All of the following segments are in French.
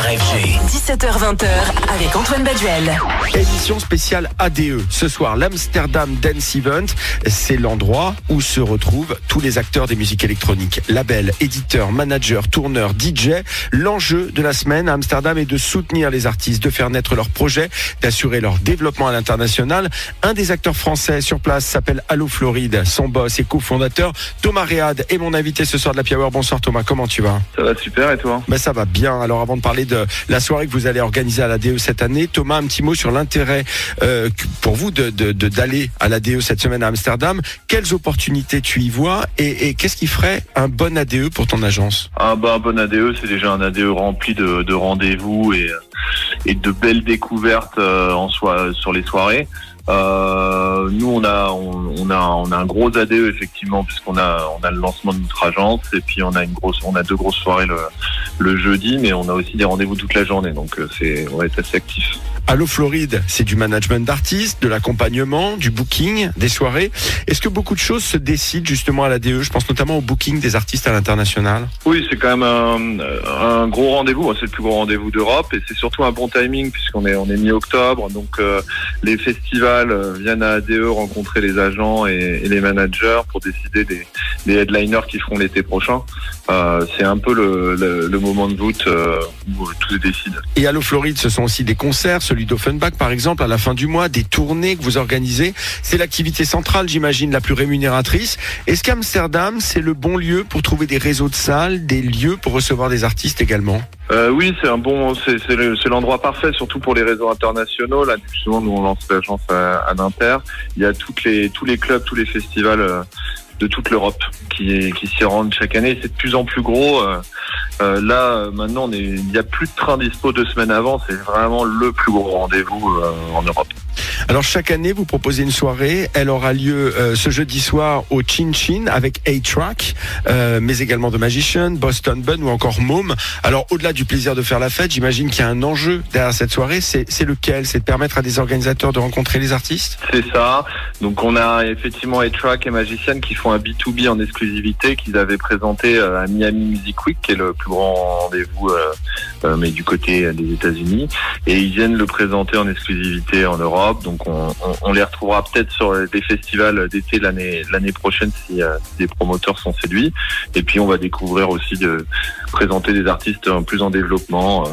FG. 17h20h avec Antoine Baduel. Émission spéciale ADE. Ce soir, l'Amsterdam Dance Event, c'est l'endroit où se retrouvent tous les acteurs des musiques électroniques. Labels, éditeurs, managers, tourneurs, DJ. L'enjeu de la semaine à Amsterdam est de soutenir les artistes, de faire naître leurs projets, d'assurer leur développement à l'international. Un des acteurs français sur place s'appelle Allo Floride. Son boss et cofondateur, Thomas Réad, est mon invité ce soir de la Power. Bonsoir Thomas, comment tu vas? Ça va super et toi? Ben, Ça va bien. Alors avant de parler de la soirée que vous allez organiser à la DE cette année, Thomas, un petit mot sur l'intérêt euh, pour vous de d'aller de, à la DE cette semaine à Amsterdam. Quelles opportunités tu y vois et, qu'est-ce qui ferait un bon ADE pour ton agence? Ah, bah, Un bon ADE, c'est déjà un ADE rempli de, de rendez-vous et, et de belles découvertes euh, en soi sur les soirées. Euh, nous, on a, un gros ADE effectivement, puisqu'on a, on le lancement de notre agence et puis on a une grosse, on a deux grosses soirées le, le jeudi, mais on a aussi des rendez-vous toute la journée, donc euh, c'est, on va être assez actif. Allo Floride, c'est du management d'artistes, de l'accompagnement, du booking, des soirées. Est-ce que beaucoup de choses se décident justement à la DE Je pense notamment au booking des artistes à l'international. Oui, c'est quand même un, un gros rendez-vous. C'est le plus gros rendez-vous d'Europe et c'est surtout un bon timing puisqu'on est on est mi-octobre, donc euh, les festivals euh, viennent à ADE rencontrer les agents et, et les managers pour décider des, des, headliners qui feront l'été prochain. Euh, c'est un peu le, le, le, moment de voûte euh, où tout se décide. Et Allo Floride, ce sont aussi des concerts, celui d'Offenbach par exemple, à la fin du mois, des tournées que vous organisez. C'est l'activité centrale, j'imagine, la plus rémunératrice. Est-ce qu'Amsterdam, c'est le bon lieu pour trouver des réseaux de salles, des lieux pour recevoir des artistes également? Euh, oui, c'est un bon, c'est l'endroit parfait, surtout pour les réseaux internationaux. Là, justement, nous on lance l'agence à, à. Il y a les, tous les clubs, tous les festivals euh, de toute l'Europe qui, qui s'y rendent chaque année. C'est de plus en plus gros. Euh, euh, là, maintenant, on est, il n'y a plus de train dispo deux semaines avant. C'est vraiment le plus gros rendez-vous euh, en Europe. Alors chaque année, vous proposez une soirée. Elle aura lieu euh, ce jeudi soir au Chin Chin avec A-Track, euh, mais également The Magician, Boston Bun ou encore Mom. Alors au-delà du plaisir de faire la fête, j'imagine qu'il y a un enjeu derrière cette soirée. C'est lequel? C'est de permettre à des organisateurs de rencontrer les artistes? C'est ça. Donc on a effectivement A-Track et Magician qui font un B2B en exclusivité qu'ils avaient présenté euh, à Miami Music Week, qui est le plus grand rendez-vous, euh, euh, mais du côté des États-Unis. Et ils viennent le présenter en exclusivité en Europe. Donc on, les retrouvera peut-être sur des festivals d'été l'année l'année prochaine si, euh, si des promoteurs sont séduits. Et puis on va découvrir aussi de présenter des artistes plus en développement euh,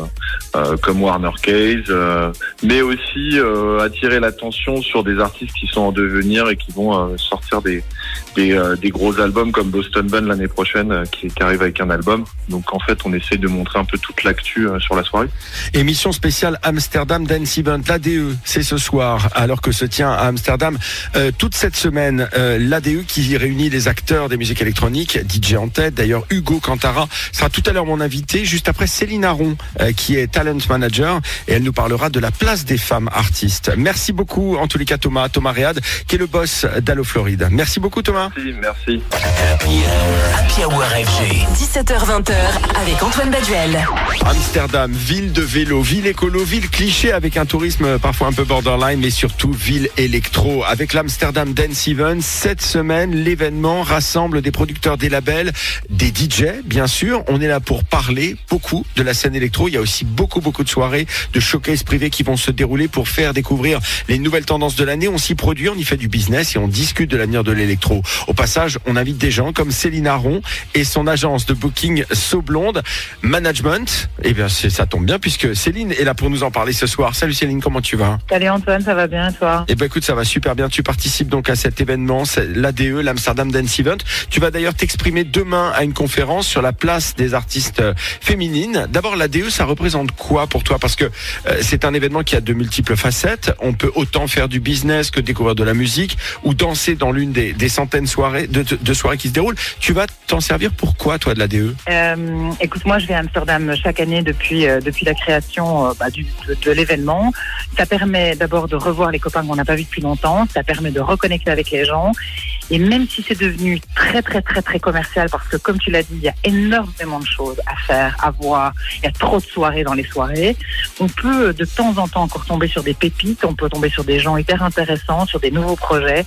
euh, comme Warner Case, euh, mais aussi euh, attirer l'attention sur des artistes qui sont en devenir et qui vont euh, sortir des des, des, gros albums comme Boston Bun l'année prochaine qui, qui, arrive avec un album. Donc en fait on essaie de montrer un peu toute l'actu sur la soirée. Émission spéciale Amsterdam Dance Event, l'ADE, c'est ce soir alors que se tient à Amsterdam euh, toute cette semaine euh, l'ADE qui réunit les acteurs des musiques électroniques, DJ en tête. D'ailleurs, Hugo Cantara sera tout à l'heure mon invité, juste après Céline Aron, euh, qui est talent manager, et elle nous parlera de la place des femmes artistes. Merci beaucoup, en tous les cas, Thomas, Thomas Réad, qui est le boss d'Allo Floride. Merci beaucoup, Thomas. Merci, merci. Happy Hour FG. 17h20h avec Antoine Baduel. Amsterdam, ville de vélo, ville écolo, ville cliché avec un tourisme parfois un peu borderline, mais surtout ville électro. Avec l'Amsterdam Dance Event, cette semaine, l'événement rassemble des producteurs des labels, des DJ, bien sûr. On est là pour parler beaucoup de la scène électro. Il y a aussi beaucoup, beaucoup de soirées, de showcases privés qui vont se dérouler pour faire découvrir les nouvelles tendances de l'année. On s'y produit, on y fait du business et on discute de l'avenir de l'électro. Au passage, on invite des gens comme Céline Aron et son agence de booking So Blonde Management. Eh bien, ça tombe bien puisque Céline est là pour nous en parler ce soir. Salut Céline, comment tu vas? Salut Antoine, ça va bien toi? Eh ben écoute, ça va super bien. Tu participes donc à cet événement, l'ADE, l'Amsterdam Dance Event. Tu vas d'ailleurs t'exprimer demain à une conférence sur la place des artistes féminines. D'abord, l'ADE, ça représente quoi pour toi? Parce que euh, c'est un événement qui a de multiples facettes. On peut autant faire du business que découvrir de la musique ou danser dans l'une des, des, centaines soirées, de, de, soirées qui se déroulent. Tu vas t'en servir pour quoi, toi, de l'ADE euh, Écoute, moi, je vais à Amsterdam chaque année depuis, euh, depuis la création euh, bah, de, de l'événement. Ça permet d'abord de revoir les copains qu'on n'a pas vus depuis longtemps. Ça permet de reconnecter avec les gens. Et même si c'est devenu très, très, très, très commercial, parce que comme tu l'as dit, il y a énormément de choses à faire, à voir. Il y a trop de soirées dans les soirées. On peut de temps en temps encore tomber sur des pépites. On peut tomber sur des gens hyper intéressants, sur des nouveaux projets.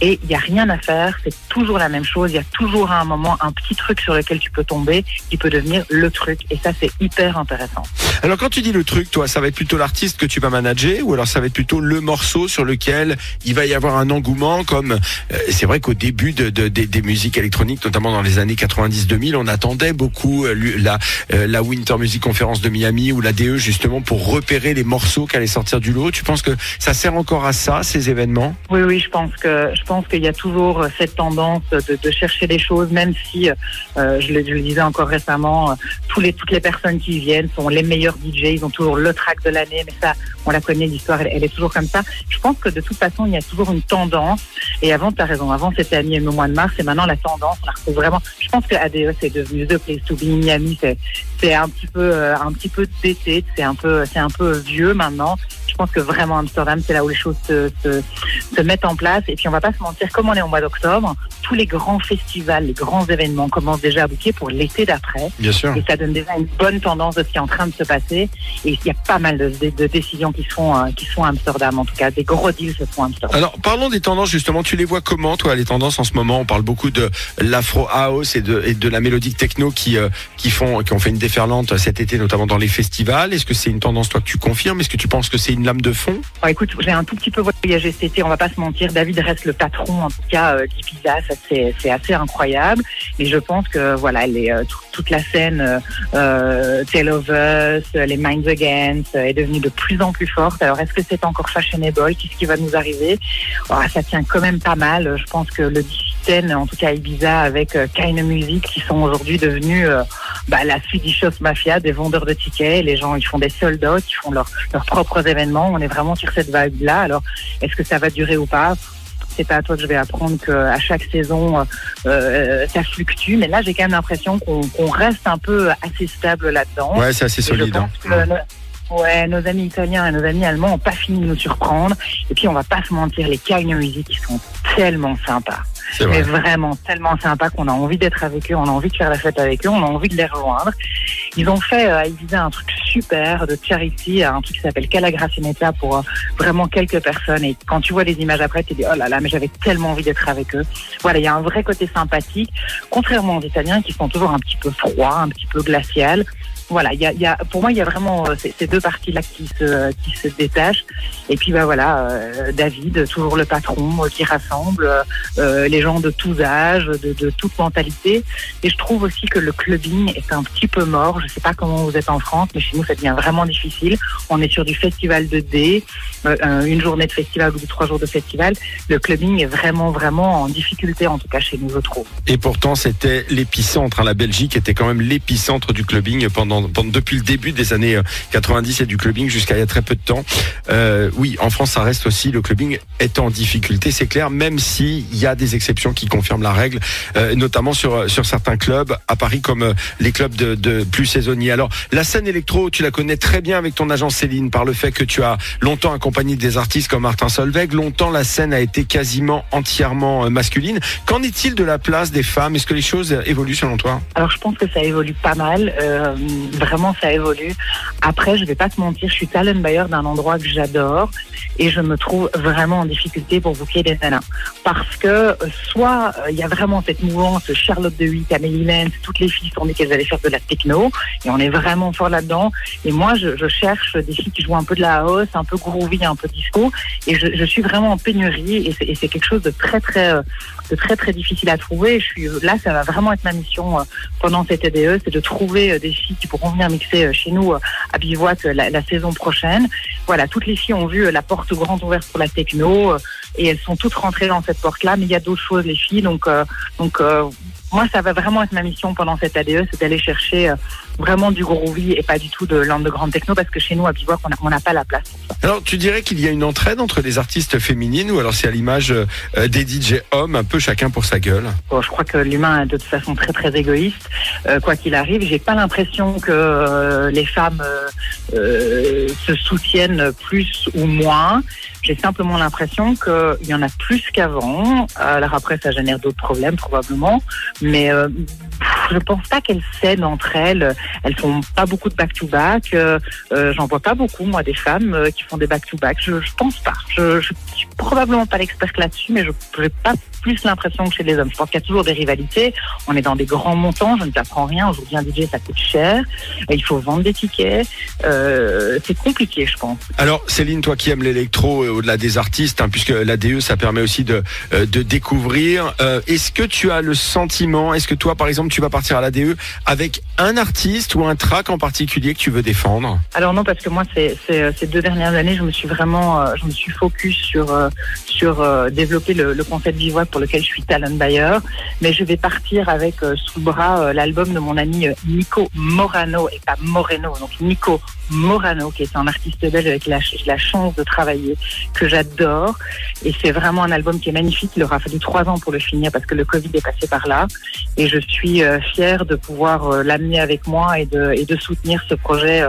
Et il n'y a rien à faire, c'est toujours la même chose, il y a toujours à un moment un petit truc sur lequel tu peux tomber qui peut devenir le truc et ça c'est hyper intéressant. Alors quand tu dis le truc, toi, ça va être plutôt l'artiste que tu vas manager ou alors ça va être plutôt le morceau sur lequel il va y avoir un engouement comme euh, c'est vrai qu'au début de, de- des- des musiques électroniques, notamment dans les années 90-2000, on attendait beaucoup euh, la, euh, la Winter Music Conference de Miami ou la DE justement pour repérer les morceaux qui allaient sortir du lot. Tu penses que ça sert encore à ça, ces événements? Oui, oui, je pense que je pense qu'il y a toujours cette tendance de, chercher des choses, même si euh, je, le, disais encore récemment, euh, tous les toutes les personnes qui viennent sont les meilleurs DJ, ils ont toujours le track de l'année, mais ça, on la connaît, l'histoire, elle, est toujours comme ça. Je pense que de toute façon, il y a toujours une tendance. Et avant, tu as raison, avant c'était à au mois de mars, et maintenant la tendance, on la retrouve vraiment. Je pense que ADE c'est devenu The Place to Be, Miami, c'est un petit peu euh, un petit peu d'été, c'est un c'est un peu vieux maintenant. Je pense que vraiment Amsterdam, c'est là où les choses se, se, se mettent en place. Et puis on va pas se mentir, comme on est au mois d'octobre, tous les grands festivals, les grands événements commencent déjà à bouquer pour l'été d'après. Bien sûr. Et ça donne déjà une bonne tendance de ce qui est en train de se passer. Et il y a pas mal de, de- de décisions qui se font euh, qui se font à Amsterdam, en tout cas, des gros deals se font à Amsterdam. Alors parlons des tendances justement. Tu les vois comment toi les tendances en ce moment? On parle beaucoup de l'afro house et de, et de la mélodique techno qui euh, qui font qui ont fait une déferlante cet été notamment dans les festivals. Est-ce que c'est une tendance toi que tu confirmes? Est-ce que tu penses que c'est une lame de fond écoute, j'ai un tout petit peu voyagé cet été, on va pas se mentir. David reste le patron, en tout cas, euh, d'Ibiza, ça c'est assez incroyable. Et je pense que voilà, les, euh, tout- toute la scène euh, euh, Tale of Us, euh, les Minds Against est devenue de plus en plus forte. Alors est-ce que c'est encore fashionable? Qu'est-ce qui va nous arriver? Ah, Ça tient quand même pas mal. Je pense que le DC10, en tout cas Ibiza, avec Kind Music, qui sont aujourd'hui devenus bah, la Swedish Mafia des vendeurs de tickets. Les gens, ils font des sold out, ils font leurs leurs propres événements. On est vraiment sur cette vibe-là. Alors, est-ce que ça va durer ou pas? C'est pas à toi que je vais apprendre qu'à chaque saison, euh, euh, ça fluctue. Mais là, j'ai quand même l'impression qu'on reste un peu assez stable là-dedans. Ouais, c'est assez solide. hein. ouais, nos amis italiens et nos amis allemands n'ont pas fini de nous surprendre. Et puis, on va pas se mentir, les Kind Music, ils sont tellement sympas. C'est Mais vraiment tellement sympa qu'on a envie d'être avec eux, on a envie de faire la fête avec eux, on a envie de les rejoindre. Ils ont fait euh, à Ibiza un truc super de charity, un truc qui s'appelle Calagracineta pour euh, vraiment quelques personnes. Et quand tu vois les images après, tu te dis oh là là, mais j'avais tellement envie d'être avec eux. Voilà, il y a un vrai côté sympathique, contrairement aux Italiens qui sont toujours un petit peu froids, un petit peu glacial. Voilà, il y a, y a, pour moi, il y a vraiment euh, ces, deux parties-là qui se, qui se détachent. Et puis, bah voilà, euh, David, toujours le patron euh, qui rassemble les gens de tous âges, de, de toute mentalité. Et je trouve aussi que le clubbing est un petit peu mort. Je sais pas comment vous êtes en France, mais chez nous, ça devient vraiment difficile. On est sur du festival de D, euh, une journée de festival ou trois jours de festival. Le clubbing est vraiment, vraiment en difficulté, en tout cas chez nous, je trouve. Et pourtant, c'était l'épicentre. hein. La Belgique était quand même l'épicentre du clubbing pendant, depuis le début des années euh, 90 et du clubbing jusqu'à il y a très peu de temps. Euh, oui, en France, ça reste aussi le clubbing est en difficulté, c'est clair. Même s'il y a des exceptions qui confirment la règle, euh, notamment sur sur certains clubs à Paris comme euh, les clubs de, plus saisonniers. Alors, la scène électro, tu la connais très bien avec ton agent Céline par le fait que tu as longtemps accompagné des artistes comme Martin Solveig. Longtemps, la scène a été quasiment entièrement euh, masculine. Qu'en est-il de la place des femmes? Est-ce que les choses euh, évoluent selon toi? Alors je pense que ça évolue pas mal, euh, vraiment ça évolue. Après, je vais pas te mentir, je suis talent buyer d'un endroit que j'adore et je me trouve vraiment en difficulté pour booker des nanas. Parce que euh, soit euh, il y a vraiment cette mouvance Charlotte de Witt, Amélie Lenz, toutes les filles sont dit qu'elles allaient faire de la techno et on est vraiment fort là-dedans. Et moi, je, cherche des filles qui jouent un peu de la house, un peu groovy, un peu disco et je, suis vraiment en pénurie et c'est quelque chose de très très de très très difficile à trouver. Je suis là, ça va vraiment être ma mission euh, pendant cette EDE, c'est de trouver des filles qui pourront venir mixer euh, chez nous euh, à Bivouac euh, la, la saison prochaine. Voilà, toutes les filles ont vu la porte grande ouverte pour la techno et elles sont toutes rentrées dans cette porte-là. Mais il y a d'autres choses, les filles. Donc, donc moi, ça va vraiment être ma mission pendant cette ADE, c'est d'aller chercher vraiment du groovy et pas du tout de l'underground techno parce que chez nous à Bivouac, on n'a pas la place. Alors, tu dirais qu'il y a une entraide entre les artistes féminines ou alors c'est à l'image euh, des DJ hommes, un peu chacun pour sa gueule? Bon, je crois que l'humain est de toute façon très très égoïste. Euh, quoi qu'il arrive, j'ai pas l'impression que euh, les femmes euh, se soutiennent plus ou moins. J'ai simplement l'impression qu'il y en a plus qu'avant. Alors après, ça génère d'autres problèmes probablement. Mais je pense pas qu'elles s'aident entre elles. Elles font pas beaucoup de back-to-back. Euh, euh, J'en vois pas beaucoup, moi, des femmes euh, qui font des back-to-back. Je, je pense pas. Je, je suis probablement pas l'expert là-dessus, mais je n'ai pas plus l'impression que chez les hommes. Je pense qu'il y a toujours des rivalités. On est dans des grands montants. Je ne t'apprends rien. Aujourd'hui, un DJ, ça coûte cher. Il faut vendre des tickets. Euh, c'est compliqué, je pense. Alors, Céline, toi qui aimes l'électro euh, au-delà des artistes, hein, puisque l'ADE, ça permet aussi de, euh, de découvrir. Euh, est-ce que tu as le sentiment, est-ce que toi, par exemple, tu vas partir à l'ADE avec un artiste ou un track en particulier que tu veux défendre? Alors non, parce que moi, c'est, c'est, ces deux dernières années, je me suis vraiment, je me suis focus sur sur développer le, le concept Vivois pour lequel je suis talent buyer. Mais je vais partir avec euh, sous le bras euh, l'album de mon ami euh, Nico Morano et pas Moreno, donc Nico Morano, qui est un artiste belge avec la, la chance de travailler, que j'adore. Et c'est vraiment un album qui est magnifique. Il aura fallu trois ans pour le finir parce que le Covid est passé par là. Et je suis fière de pouvoir l'amener avec moi et de, soutenir ce projet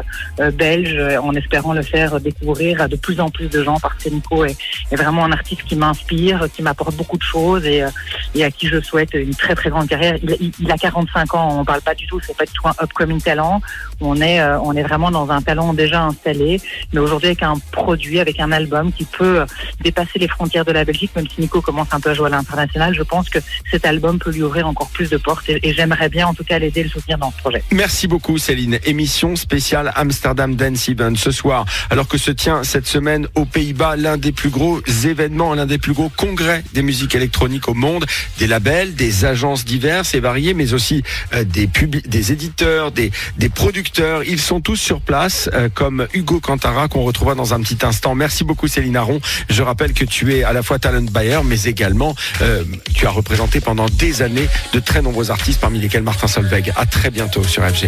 belge en espérant le faire découvrir à de plus en plus de gens parce que Nico est, est vraiment un artiste qui m'inspire, qui m'apporte beaucoup de choses et, euh, et à qui je souhaite une très très grande carrière. Il, a 45 ans, on parle pas du tout, c'est pas du tout un upcoming talent. On est, euh, on est vraiment dans un talent déjà installé, mais aujourd'hui avec un produit, avec un album qui peut euh, dépasser les frontières de la Belgique, même si Nico commence un peu à jouer à l'international, je pense que cet album peut lui ouvrir encore plus de portes et, j'aimerais bien en tout cas l'aider le soutenir dans ce projet. Merci beaucoup Céline. Émission spéciale Amsterdam Dance Event ce soir, alors que se tient cette semaine aux Pays-Bas l'un des plus gros événements, l'un des plus gros congrès des musiques électroniques au monde, des labels, des agences diverses et variées, mais aussi euh, des des éditeurs, des, des producteurs. Ils sont tous sur place, euh, comme Hugo Cantara qu'on retrouvera dans un petit instant. Merci beaucoup Céline Aron. Je rappelle que tu es à la fois talent buyer, mais également euh, tu as représenté pendant des années de très nombreux artistes, parmi lesquels Martin Solveig. À très bientôt sur FG.